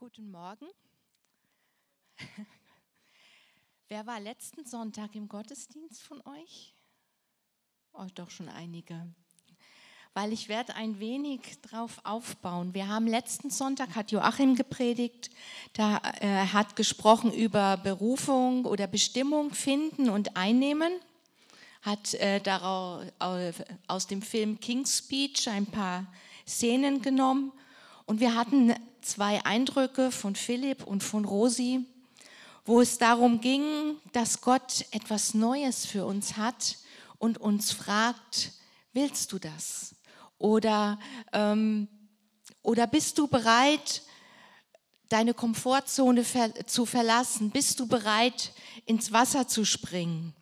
Guten Morgen. Wer war letzten Sonntag im Gottesdienst von euch? Oh, doch schon einige. Weil ich werde ein wenig drauf aufbauen. Wir haben letzten Sonntag, hat Joachim gepredigt, da äh, hat gesprochen über Berufung oder Bestimmung finden und einnehmen, hat äh, daraus, äh, aus dem Film King's Speech ein paar Szenen genommen und wir hatten zwei Eindrücke von Philipp und von Rosi, wo es darum ging, dass Gott etwas Neues für uns hat und uns fragt, willst du das? Oder, ähm, oder bist du bereit, deine Komfortzone ver zu verlassen? Bist du bereit, ins Wasser zu springen?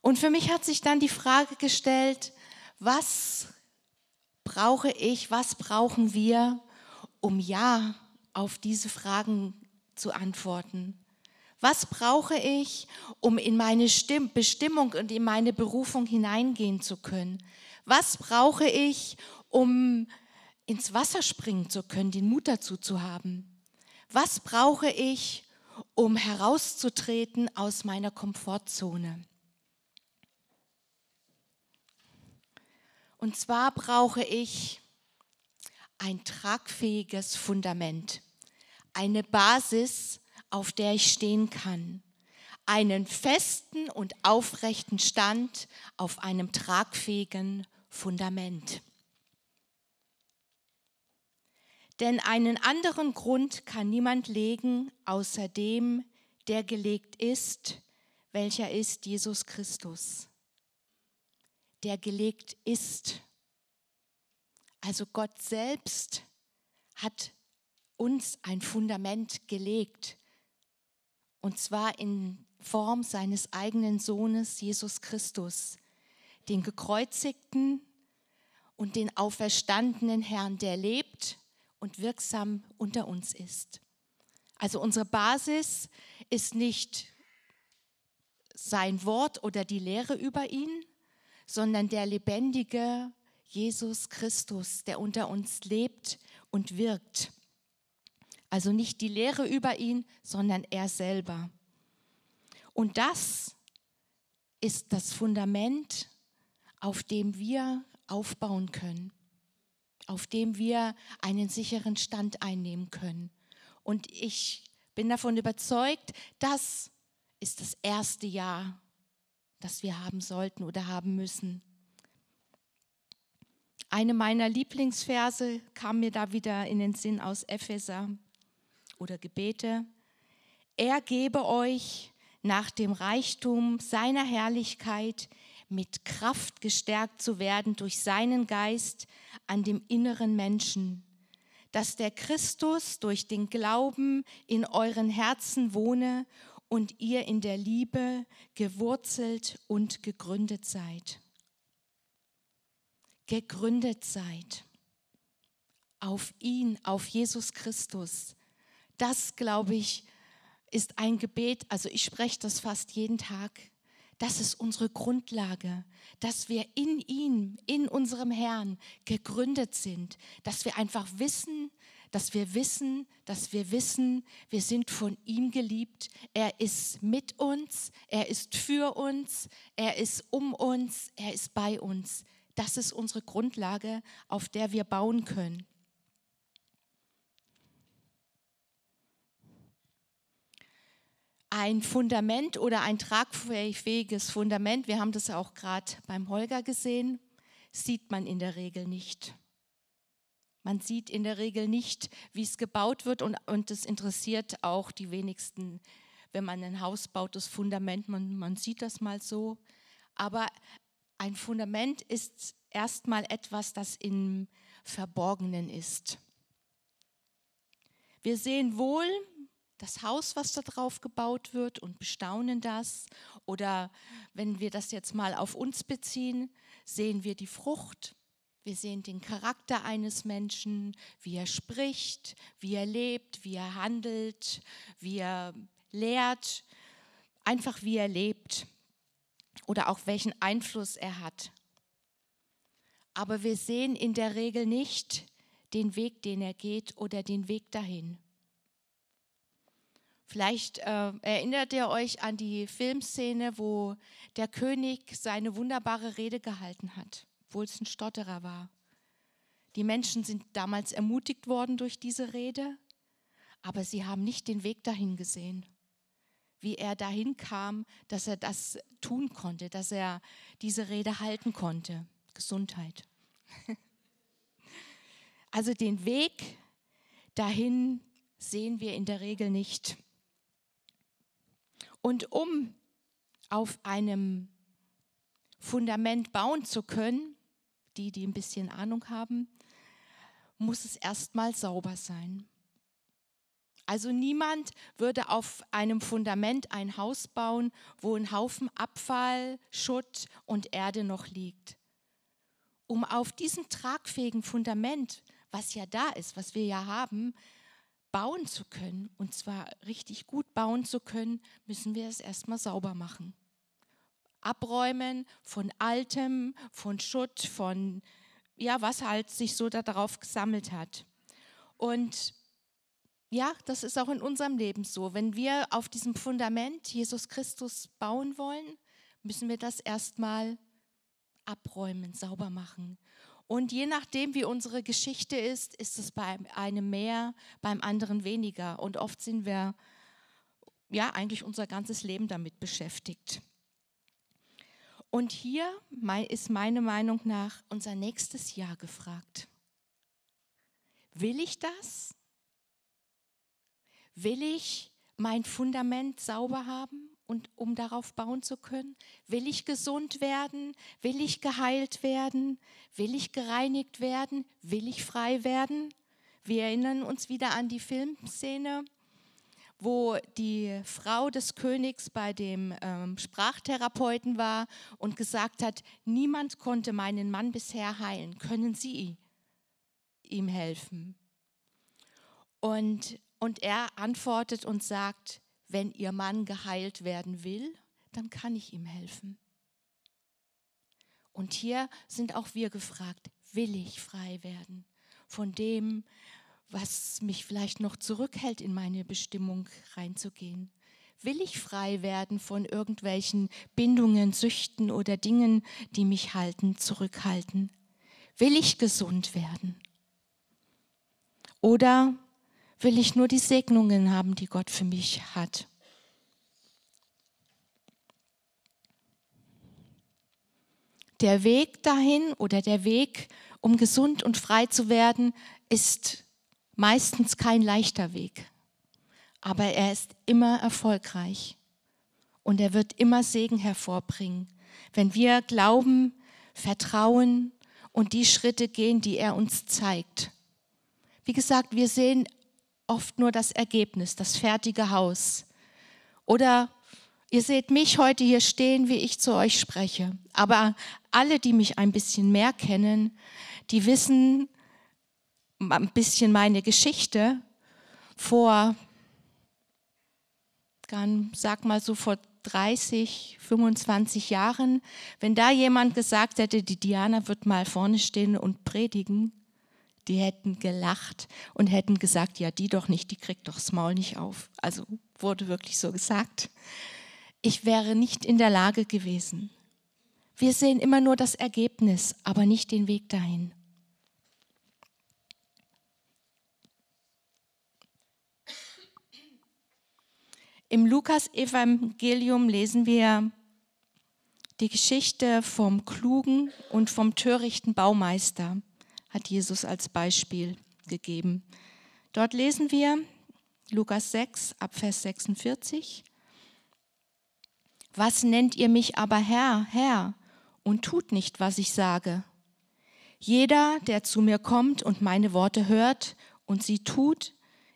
Und für mich hat sich dann die Frage gestellt, was brauche ich, was brauchen wir, um Ja auf diese Fragen zu antworten? Was brauche ich, um in meine Stimm Bestimmung und in meine Berufung hineingehen zu können? Was brauche ich, um ins Wasser springen zu können, den Mut dazu zu haben? Was brauche ich, um herauszutreten aus meiner Komfortzone? Und zwar brauche ich ein tragfähiges Fundament, eine Basis, auf der ich stehen kann, einen festen und aufrechten Stand auf einem tragfähigen Fundament. Denn einen anderen Grund kann niemand legen, außer dem, der gelegt ist, welcher ist Jesus Christus. Der gelegt ist. Also Gott selbst hat uns ein Fundament gelegt. Und zwar in Form seines eigenen Sohnes Jesus Christus, den gekreuzigten und den auferstandenen Herrn, der lebt und wirksam unter uns ist. Also unsere Basis ist nicht sein Wort oder die Lehre über ihn, sondern der lebendige Jesus Christus, der unter uns lebt und wirkt. Also nicht die Lehre über ihn, sondern er selber. Und das ist das Fundament, auf dem wir aufbauen können, auf dem wir einen sicheren Stand einnehmen können. Und ich bin davon überzeugt, das ist das erste Jahr, das wir haben sollten oder haben müssen. Eine meiner Lieblingsverse kam mir da wieder in den Sinn aus Epheser oder Gebete. Er gebe euch nach dem Reichtum seiner Herrlichkeit mit Kraft gestärkt zu werden durch seinen Geist an dem inneren Menschen, dass der Christus durch den Glauben in euren Herzen wohne und ihr in der Liebe gewurzelt und gegründet seid gegründet seid. Auf ihn, auf Jesus Christus. Das, glaube ich, ist ein Gebet, also ich spreche das fast jeden Tag. Das ist unsere Grundlage, dass wir in ihm, in unserem Herrn gegründet sind, dass wir einfach wissen, dass wir wissen, dass wir wissen, wir sind von ihm geliebt. Er ist mit uns, er ist für uns, er ist um uns, er ist bei uns. Das ist unsere Grundlage, auf der wir bauen können. Ein Fundament oder ein tragfähiges Fundament, wir haben das auch gerade beim Holger gesehen, sieht man in der Regel nicht. Man sieht in der Regel nicht, wie es gebaut wird und, und interessiert auch die wenigsten, wenn man ein Haus baut, das Fundament, man, man sieht das mal so. Aber ein Fundament ist erstmal etwas, das im Verborgenen ist. Wir sehen wohl das Haus, was da drauf gebaut wird und bestaunen das. Oder wenn wir das jetzt mal auf uns beziehen, sehen wir die Frucht. Wir sehen den Charakter eines Menschen, wie er spricht, wie er lebt, wie er handelt, wie er lehrt, einfach wie er lebt oder auch welchen Einfluss er hat. Aber wir sehen in der Regel nicht den Weg, den er geht oder den Weg dahin. Vielleicht äh, erinnert ihr euch an die Filmszene, wo der König seine wunderbare Rede gehalten hat, obwohl es ein Stotterer war. Die Menschen sind damals ermutigt worden durch diese Rede, aber sie haben nicht den Weg dahin gesehen, wie er dahin kam, dass er das tun konnte, dass er diese Rede halten konnte. Gesundheit. Also den Weg dahin sehen wir in der Regel nicht. Und um auf einem Fundament bauen zu können, die, die ein bisschen Ahnung haben, muss es erstmal sauber sein. Also niemand würde auf einem Fundament ein Haus bauen, wo ein Haufen Abfall, Schutt und Erde noch liegt. Um auf diesem tragfähigen Fundament, was ja da ist, was wir ja haben, bauen zu können, und zwar richtig gut bauen zu können, müssen wir es erstmal sauber machen. Abräumen von Altem, von Schutt, von ja, was halt sich so darauf gesammelt hat. Und ja, das ist auch in unserem Leben so. Wenn wir auf diesem Fundament Jesus Christus bauen wollen, müssen wir das erstmal abräumen, sauber machen. Und je nachdem, wie unsere Geschichte ist, ist es bei einem mehr, beim anderen weniger. Und oft sind wir ja eigentlich unser ganzes Leben damit beschäftigt. Und hier ist meine Meinung nach unser nächstes Jahr gefragt. Will ich das? Will ich mein Fundament sauber haben? und um darauf bauen zu können? Will ich gesund werden? Will ich geheilt werden? Will ich gereinigt werden? Will ich frei werden? Wir erinnern uns wieder an die Filmszene, wo die Frau des Königs bei dem ähm, Sprachtherapeuten war und gesagt hat, niemand konnte meinen Mann bisher heilen. Können Sie ihm helfen? Und, und er antwortet und sagt, wenn ihr Mann geheilt werden will, dann kann ich ihm helfen. Und hier sind auch wir gefragt, will ich frei werden von dem, was mich vielleicht noch zurückhält, in meine Bestimmung reinzugehen? Will ich frei werden von irgendwelchen Bindungen, Süchten oder Dingen, die mich halten, zurückhalten? Will ich gesund werden? Oder will ich nur die Segnungen haben, die Gott für mich hat. Der Weg dahin oder der Weg, um gesund und frei zu werden, ist meistens kein leichter Weg. Aber er ist immer erfolgreich und er wird immer Segen hervorbringen, wenn wir glauben, vertrauen und die Schritte gehen, die er uns zeigt. Wie gesagt, wir sehen oft nur das Ergebnis, das fertige Haus. Oder ihr seht mich heute hier stehen, wie ich zu euch spreche. Aber alle, die mich ein bisschen mehr kennen, die wissen ein bisschen meine Geschichte vor, sag mal so vor 30, 25 Jahren, wenn da jemand gesagt hätte, die Diana wird mal vorne stehen und predigen, die hätten gelacht und hätten gesagt, ja, die doch nicht, die kriegt doch das Maul nicht auf. Also wurde wirklich so gesagt. Ich wäre nicht in der Lage gewesen. Wir sehen immer nur das Ergebnis, aber nicht den Weg dahin. Im Lukas-Evangelium lesen wir die Geschichte vom klugen und vom törichten Baumeister hat Jesus als Beispiel gegeben. Dort lesen wir Lukas 6 ab Vers 46. Was nennt ihr mich aber Herr, Herr, und tut nicht, was ich sage? Jeder, der zu mir kommt und meine Worte hört und sie tut,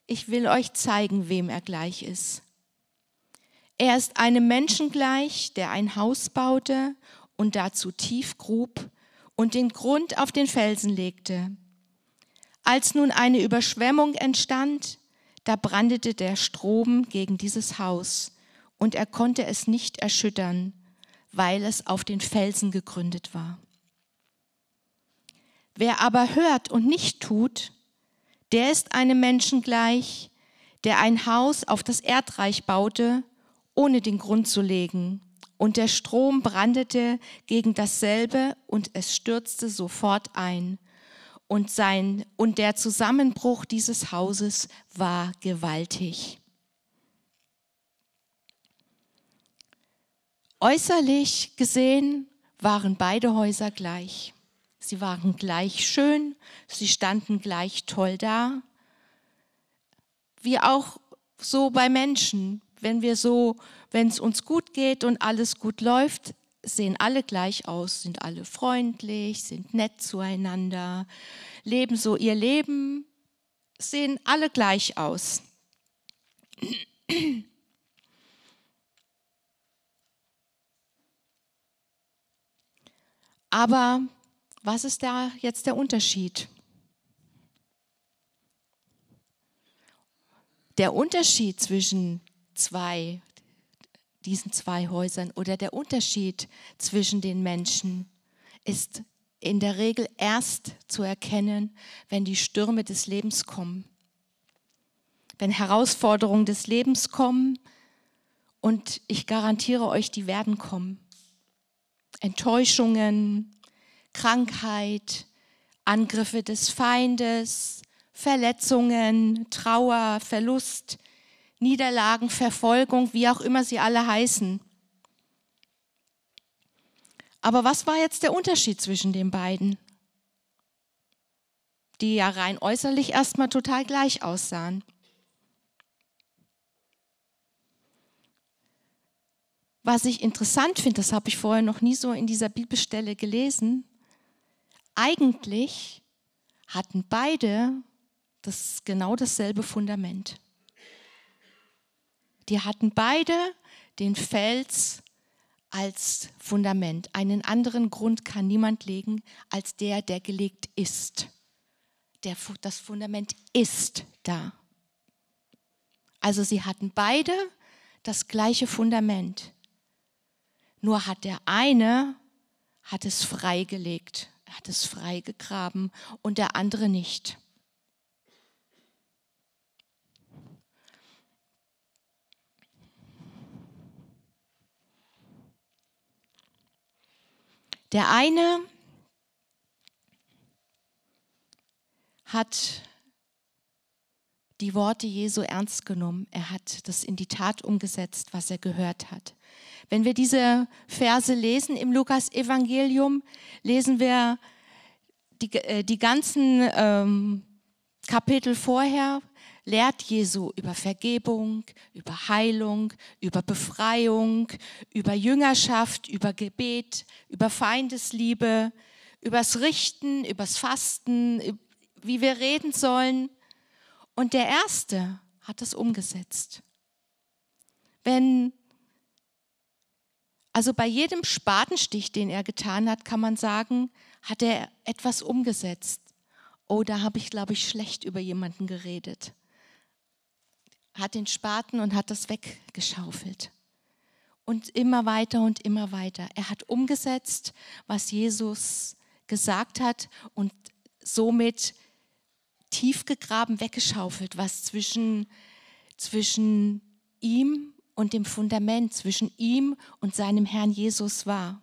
ich will euch zeigen, wem er gleich ist. Er ist einem Menschen gleich, der ein Haus baute und dazu tief grub und den Grund auf den Felsen legte. Als nun eine Überschwemmung entstand, da brandete der Strom gegen dieses Haus und er konnte es nicht erschüttern, weil es auf den Felsen gegründet war. Wer aber hört und nicht tut, Der ist einem Menschen gleich, der ein Haus auf das Erdreich baute, ohne den Grund zu legen. Und der Strom brandete gegen dasselbe und es stürzte sofort ein. Und, sein, und der Zusammenbruch dieses Hauses war gewaltig. Äußerlich gesehen waren beide Häuser gleich. Sie waren gleich schön, sie standen gleich toll da. Wie auch so bei Menschen, wenn wir so, wenn es uns gut geht und alles gut läuft, sehen alle gleich aus, sind alle freundlich, sind nett zueinander, leben so ihr Leben, sehen alle gleich aus. Aber was ist da jetzt der Unterschied? Der Unterschied zwischen zwei, diesen zwei Häusern oder der Unterschied zwischen den Menschen ist in der Regel erst zu erkennen, wenn die Stürme des Lebens kommen. Wenn Herausforderungen des Lebens kommen und ich garantiere euch, die werden kommen. Enttäuschungen, Krankheit, Angriffe des Feindes, Verletzungen, Trauer, Verlust, Niederlagen, Verfolgung, wie auch immer sie alle heißen. Aber was war jetzt der Unterschied zwischen den beiden? Die ja rein äußerlich erstmal total gleich aussahen. Was ich interessant finde, das habe ich vorher noch nie so in dieser Bibelstelle gelesen, eigentlich hatten beide das genau dasselbe Fundament. Die hatten beide den Fels als Fundament. Einen anderen Grund kann niemand legen als der, der gelegt ist. Der, das Fundament ist da. Also sie hatten beide das gleiche Fundament. Nur hat der eine hat es freigelegt, hat es freigegraben und der andere nicht. Der eine hat die Worte Jesu ernst genommen. Er hat das in die Tat umgesetzt, was er gehört hat. Wenn wir diese Verse lesen im Lukas-Evangelium, lesen wir die, äh, die ganzen ähm, Kapitel vorher, lehrt Jesu über Vergebung, über Heilung, über Befreiung, über Jüngerschaft, über Gebet, über Feindesliebe, übers Richten, übers Fasten, wie wir reden sollen. Und der Erste hat es umgesetzt. Wenn, also bei jedem Spatenstich, den er getan hat, kann man sagen, hat er etwas umgesetzt. Oh, da habe ich, glaube ich, schlecht über jemanden geredet hat den Spaten und hat das weggeschaufelt. Und immer weiter und immer weiter. Er hat umgesetzt, was Jesus gesagt hat und somit tief gegraben weggeschaufelt, was zwischen, zwischen ihm und dem Fundament, zwischen ihm und seinem Herrn Jesus war.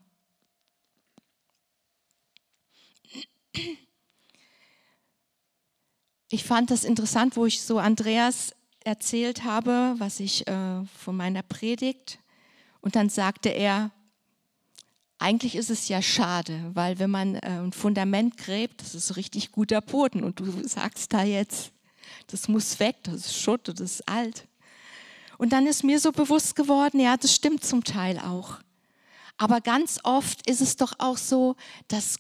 Ich fand das interessant, wo ich so Andreas erzählt habe, was ich äh, von meiner Predigt. Und dann sagte er, eigentlich ist es ja schade, weil wenn man äh, ein Fundament gräbt, das ist richtig guter Boden und du sagst da jetzt, das muss weg, das ist Schutt, das ist alt. Und dann ist mir so bewusst geworden, ja, das stimmt zum Teil auch. Aber ganz oft ist es doch auch so, dass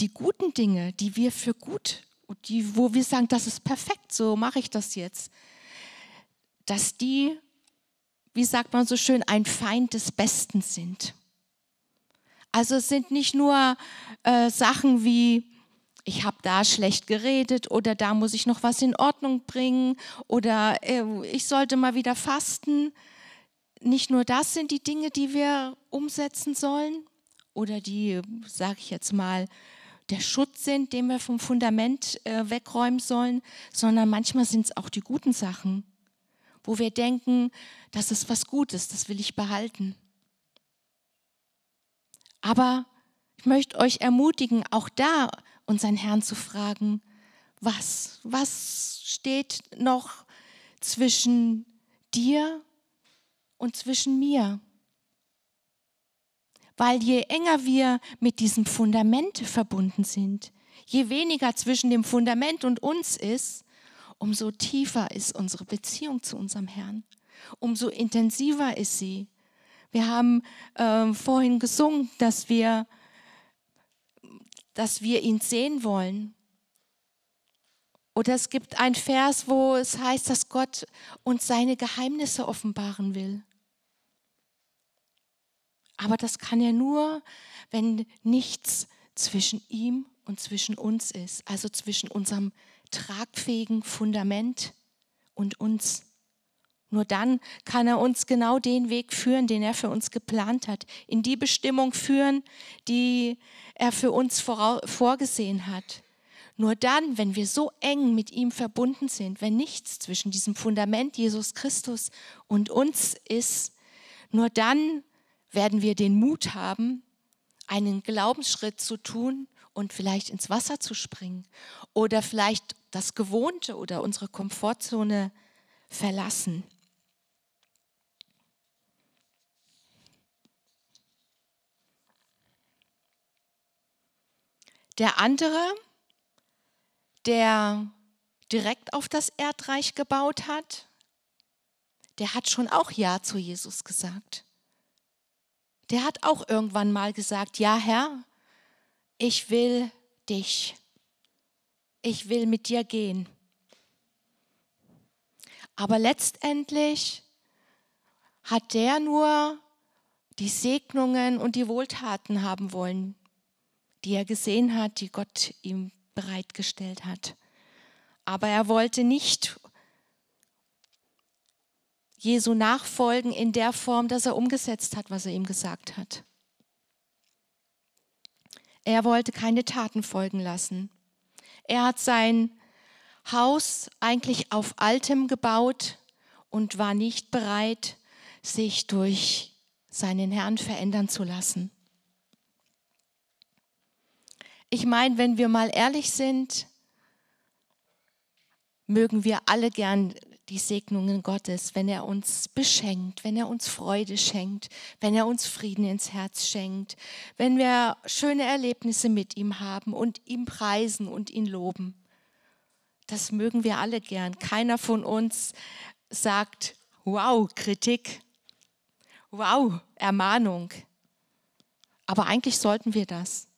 die guten Dinge, die wir für gut, die, wo wir sagen, das ist perfekt, so mache ich das jetzt, dass die, wie sagt man so schön, ein Feind des Besten sind. Also es sind nicht nur äh, Sachen wie, ich habe da schlecht geredet oder da muss ich noch was in Ordnung bringen oder äh, ich sollte mal wieder fasten. Nicht nur das sind die Dinge, die wir umsetzen sollen oder die, sage ich jetzt mal, der Schutz sind, den wir vom Fundament äh, wegräumen sollen, sondern manchmal sind es auch die guten Sachen, wo wir denken, das ist was Gutes, das will ich behalten. Aber ich möchte euch ermutigen, auch da unseren Herrn zu fragen, was, was steht noch zwischen dir und zwischen mir? Weil je enger wir mit diesem Fundament verbunden sind, je weniger zwischen dem Fundament und uns ist, umso tiefer ist unsere Beziehung zu unserem Herrn, umso intensiver ist sie. Wir haben äh, vorhin gesungen, dass wir, dass wir ihn sehen wollen. Oder es gibt ein Vers, wo es heißt, dass Gott uns seine Geheimnisse offenbaren will. Aber das kann er nur, wenn nichts zwischen ihm und zwischen uns ist, also zwischen unserem tragfähigen Fundament und uns. Nur dann kann er uns genau den Weg führen, den er für uns geplant hat, in die Bestimmung führen, die er für uns vorgesehen hat. Nur dann, wenn wir so eng mit ihm verbunden sind, wenn nichts zwischen diesem Fundament Jesus Christus und uns ist, nur dann werden wir den Mut haben, einen Glaubensschritt zu tun und vielleicht ins Wasser zu springen oder vielleicht das Gewohnte oder unsere Komfortzone verlassen. Der andere, der direkt auf das Erdreich gebaut hat, der hat schon auch Ja zu Jesus gesagt der hat auch irgendwann mal gesagt, ja Herr, ich will dich. Ich will mit dir gehen. Aber letztendlich hat der nur die Segnungen und die Wohltaten haben wollen, die er gesehen hat, die Gott ihm bereitgestellt hat. Aber er wollte nicht Jesu nachfolgen in der Form, dass er umgesetzt hat, was er ihm gesagt hat. Er wollte keine Taten folgen lassen. Er hat sein Haus eigentlich auf Altem gebaut und war nicht bereit, sich durch seinen Herrn verändern zu lassen. Ich meine, wenn wir mal ehrlich sind, mögen wir alle gern die Segnungen Gottes, wenn er uns beschenkt, wenn er uns Freude schenkt, wenn er uns Frieden ins Herz schenkt, wenn wir schöne Erlebnisse mit ihm haben und ihm preisen und ihn loben. Das mögen wir alle gern. Keiner von uns sagt, wow, Kritik, wow, Ermahnung. Aber eigentlich sollten wir das,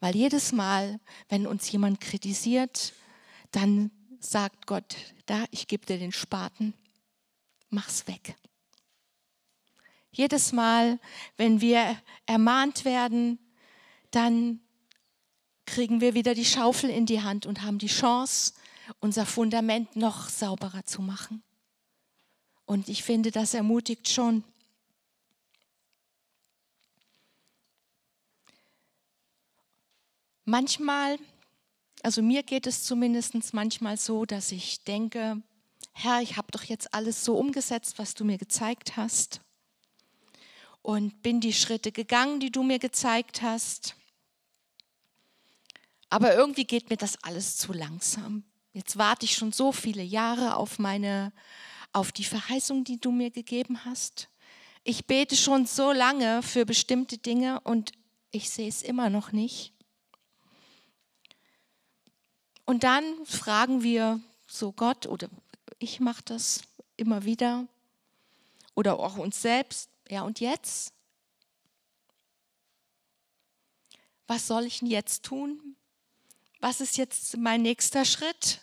weil jedes Mal, wenn uns jemand kritisiert, dann sagt Gott, da, ich gebe dir den Spaten, mach's weg. Jedes Mal, wenn wir ermahnt werden, dann kriegen wir wieder die Schaufel in die Hand und haben die Chance, unser Fundament noch sauberer zu machen. Und ich finde, das ermutigt schon. Manchmal also mir geht es zumindest manchmal so, dass ich denke, Herr, ich habe doch jetzt alles so umgesetzt, was du mir gezeigt hast. Und bin die Schritte gegangen, die du mir gezeigt hast. Aber irgendwie geht mir das alles zu langsam. Jetzt warte ich schon so viele Jahre auf meine, auf die Verheißung, die du mir gegeben hast. Ich bete schon so lange für bestimmte Dinge und ich sehe es immer noch nicht. Und dann fragen wir so Gott, oder ich mache das immer wieder, oder auch uns selbst, ja und jetzt? Was soll ich denn jetzt tun? Was ist jetzt mein nächster Schritt?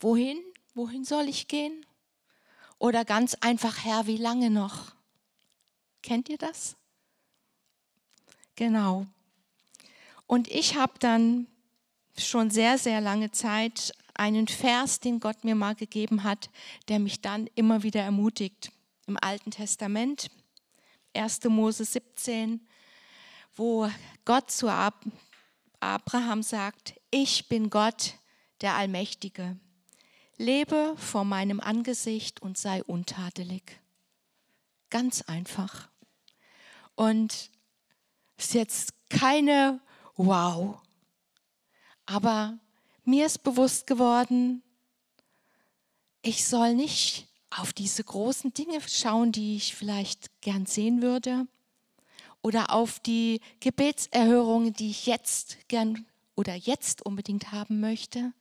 Wohin? Wohin soll ich gehen? Oder ganz einfach, Herr, wie lange noch? Kennt ihr das? Genau. Und ich habe dann schon sehr, sehr lange Zeit einen Vers, den Gott mir mal gegeben hat, der mich dann immer wieder ermutigt. Im Alten Testament, 1. Mose 17, wo Gott zu Abraham sagt, ich bin Gott, der Allmächtige. Lebe vor meinem Angesicht und sei untadelig. Ganz einfach. Und es ist jetzt keine Wow. Aber mir ist bewusst geworden, ich soll nicht auf diese großen Dinge schauen, die ich vielleicht gern sehen würde, oder auf die Gebetserhörungen, die ich jetzt gern oder jetzt unbedingt haben möchte,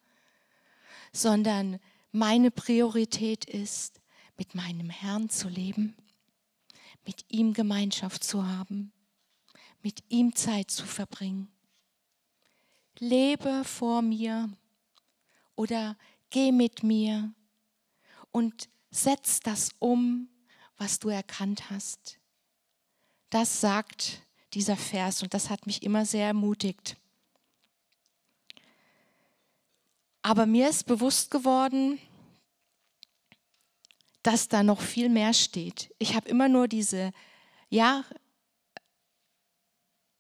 sondern meine Priorität ist, mit meinem Herrn zu leben, mit ihm Gemeinschaft zu haben, mit ihm Zeit zu verbringen. Lebe vor mir oder geh mit mir und setz das um, was du erkannt hast. Das sagt dieser Vers und das hat mich immer sehr ermutigt. Aber mir ist bewusst geworden, dass da noch viel mehr steht. Ich habe immer nur diese, ja,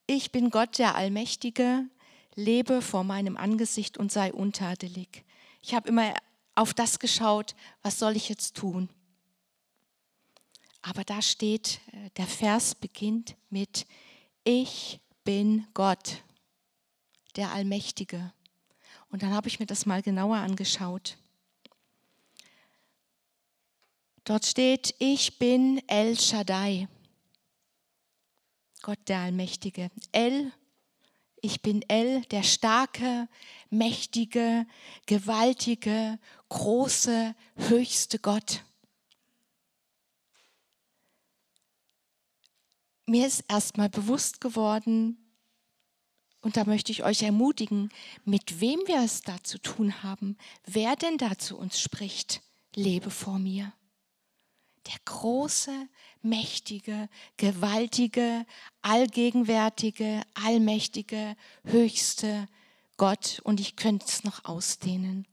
ich bin Gott der Allmächtige, lebe vor meinem Angesicht und sei untadelig. Ich habe immer auf das geschaut, was soll ich jetzt tun? Aber da steht, äh, der Vers beginnt mit, ich bin Gott, der Allmächtige. Und dann habe ich mir das mal genauer angeschaut. Dort steht, ich bin El Shaddai, Gott der Allmächtige. El, ich bin El, der starke, mächtige, gewaltige, große, höchste Gott. mir ist erstmal bewusst geworden, und da möchte ich euch ermutigen, mit wem wir es da zu tun haben, wer denn da zu uns spricht, lebe vor mir. Der große, mächtige, gewaltige, allgegenwärtige, allmächtige, höchste Gott. Und ich könnte es noch ausdehnen.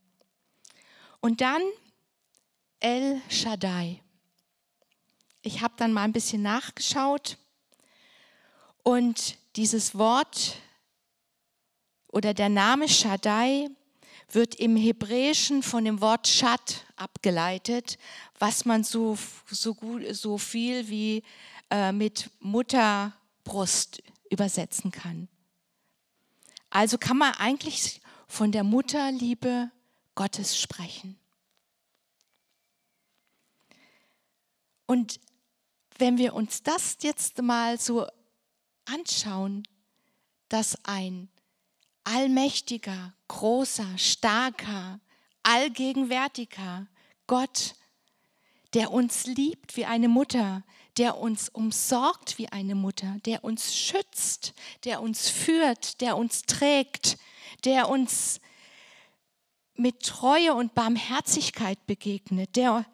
Und dann El Shaddai. Ich habe dann mal ein bisschen nachgeschaut und dieses Wort oder der Name Shaddai wird im Hebräischen von dem Wort Shad abgeleitet, was man so, so, gut, so viel wie äh, mit Mutterbrust übersetzen kann. Also kann man eigentlich von der Mutterliebe Gottes sprechen. Und wenn wir uns das jetzt mal so anschauen, dass ein allmächtiger, großer, starker, allgegenwärtiger Gott, der uns liebt wie eine Mutter, der uns umsorgt wie eine Mutter, der uns schützt, der uns führt, der uns trägt, der uns mit Treue und Barmherzigkeit begegnet, der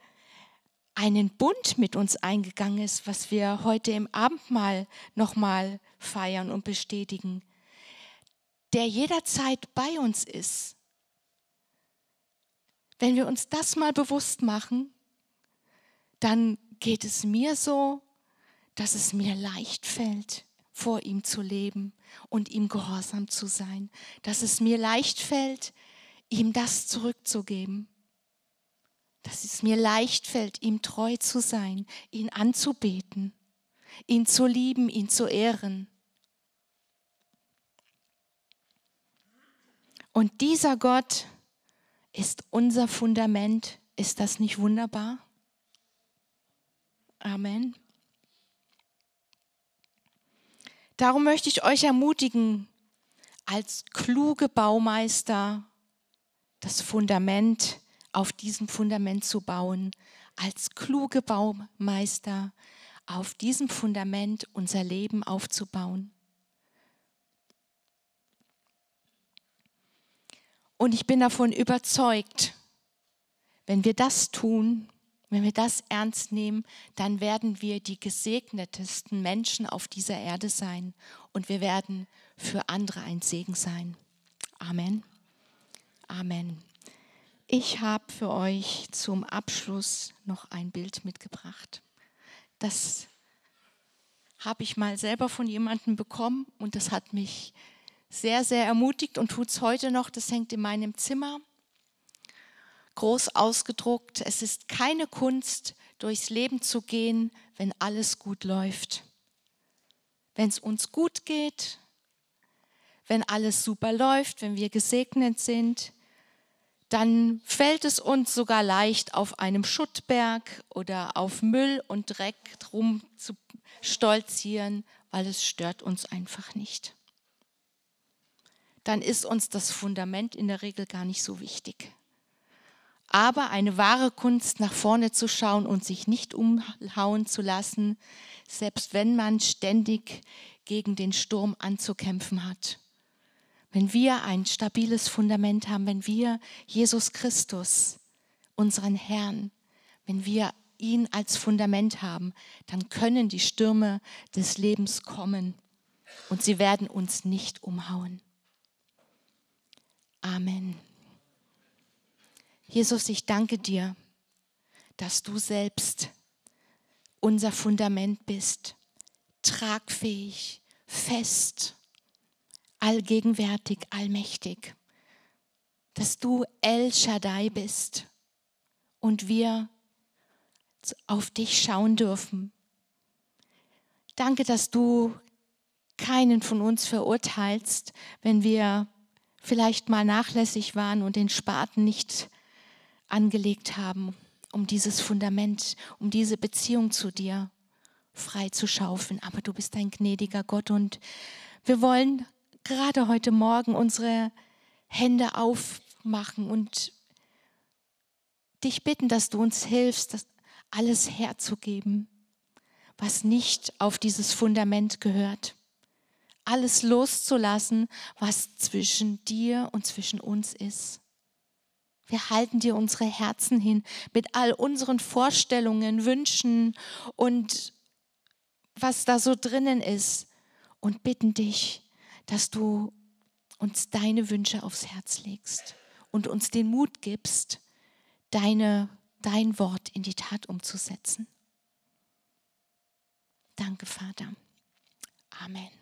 einen Bund mit uns eingegangen ist, was wir heute im Abendmahl nochmal feiern und bestätigen, der jederzeit bei uns ist. Wenn wir uns das mal bewusst machen, dann geht es mir so, dass es mir leicht fällt, vor ihm zu leben und ihm gehorsam zu sein, dass es mir leicht fällt, ihm das zurückzugeben dass es mir leicht fällt, ihm treu zu sein, ihn anzubeten, ihn zu lieben, ihn zu ehren. Und dieser Gott ist unser Fundament. Ist das nicht wunderbar? Amen. Darum möchte ich euch ermutigen, als kluge Baumeister das Fundament auf diesem Fundament zu bauen, als kluge Baumeister auf diesem Fundament unser Leben aufzubauen. Und ich bin davon überzeugt, wenn wir das tun, wenn wir das ernst nehmen, dann werden wir die gesegnetesten Menschen auf dieser Erde sein und wir werden für andere ein Segen sein. Amen. Amen. Ich habe für euch zum Abschluss noch ein Bild mitgebracht. Das habe ich mal selber von jemandem bekommen und das hat mich sehr, sehr ermutigt und tut es heute noch. Das hängt in meinem Zimmer groß ausgedruckt. Es ist keine Kunst, durchs Leben zu gehen, wenn alles gut läuft. Wenn es uns gut geht, wenn alles super läuft, wenn wir gesegnet sind, dann fällt es uns sogar leicht, auf einem Schuttberg oder auf Müll und Dreck drum zu stolzieren, weil es stört uns einfach nicht. Dann ist uns das Fundament in der Regel gar nicht so wichtig. Aber eine wahre Kunst, nach vorne zu schauen und sich nicht umhauen zu lassen, selbst wenn man ständig gegen den Sturm anzukämpfen hat wenn wir ein stabiles Fundament haben, wenn wir Jesus Christus, unseren Herrn, wenn wir ihn als Fundament haben, dann können die Stürme des Lebens kommen und sie werden uns nicht umhauen. Amen. Jesus, ich danke dir, dass du selbst unser Fundament bist, tragfähig, fest allgegenwärtig, allmächtig, dass du El Shaddai bist und wir auf dich schauen dürfen. Danke, dass du keinen von uns verurteilst, wenn wir vielleicht mal nachlässig waren und den Spaten nicht angelegt haben, um dieses Fundament, um diese Beziehung zu dir frei zu schaufeln. Aber du bist ein gnädiger Gott und wir wollen gerade heute Morgen unsere Hände aufmachen und dich bitten, dass du uns hilfst, das alles herzugeben, was nicht auf dieses Fundament gehört. Alles loszulassen, was zwischen dir und zwischen uns ist. Wir halten dir unsere Herzen hin mit all unseren Vorstellungen, Wünschen und was da so drinnen ist und bitten dich, dass du uns deine Wünsche aufs Herz legst und uns den Mut gibst, deine, dein Wort in die Tat umzusetzen. Danke, Vater. Amen.